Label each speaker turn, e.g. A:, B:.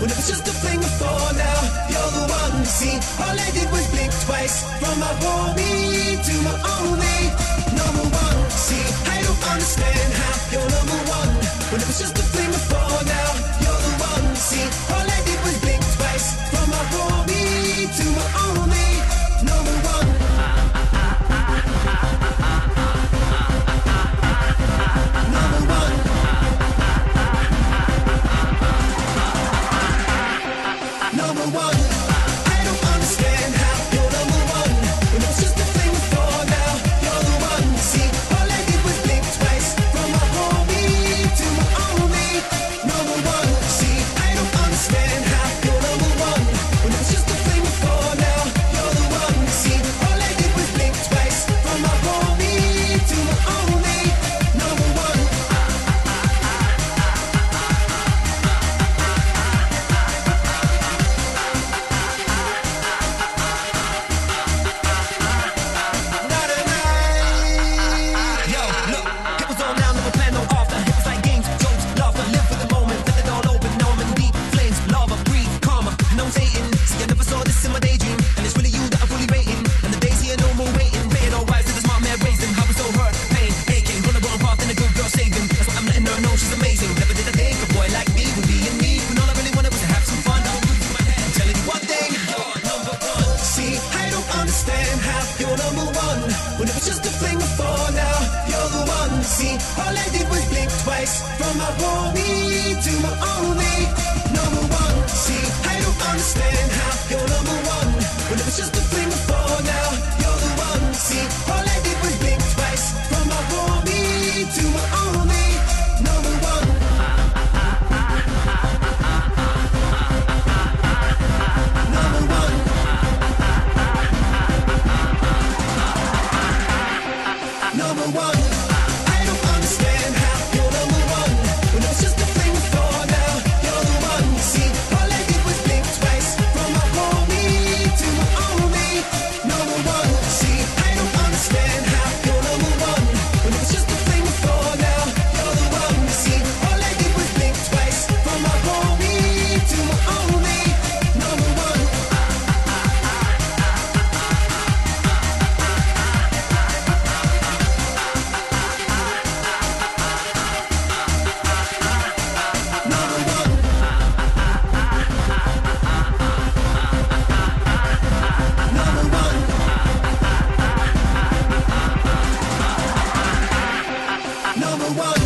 A: when it was just a fling before. Now you're the one. to See, all I did was blink twice from my homie to my only number one. See, I don't understand see. All I did was blink twice from my homie to my only number one. See, I don't understand how you're number one when it was just a flame before now. You're the one. See, all I did was blink twice from my homie to my only number one. number one. world.